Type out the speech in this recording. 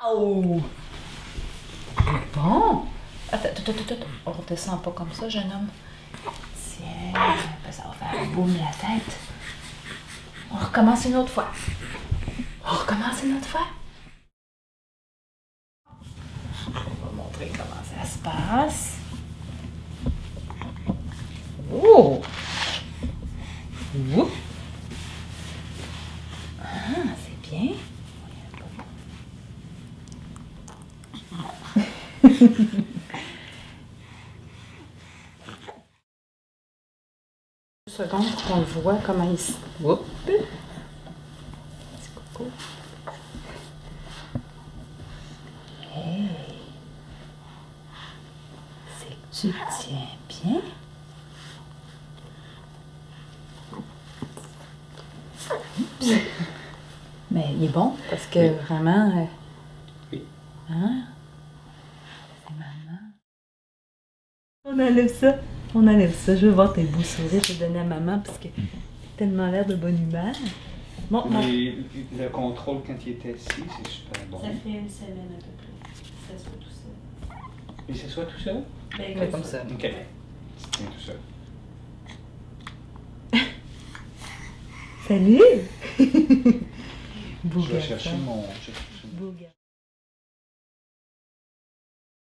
Oh! Bon. On redescend pas comme ça, jeune homme. Tiens, ben, ça va faire boum la tête. On recommence une autre fois. On recommence une autre fois. On va montrer comment ça se passe. Oh! Ah, c'est bien. Secondes pour qu'on le voit comment il se. Oups! Petit coucou. Hey! C'est que tu tiens bien. Oups. Mais il est bon parce que Oui. vraiment. euh, Oui. Hein? Maman. On enlève ça. On enlève ça. Je veux voir tes beaux sourires. Je vais donner à maman parce que t'as tellement l'air de bonne humeur. Bon, le contrôle quand il était assis, c'est super bon. Ça fait une semaine à peu près. Ça soit tout seul. Il s'assoit tout seul? Ben, comme ça. Ok. Tout seul. Salut! Je vais chercher mon. je vais chercher mon-.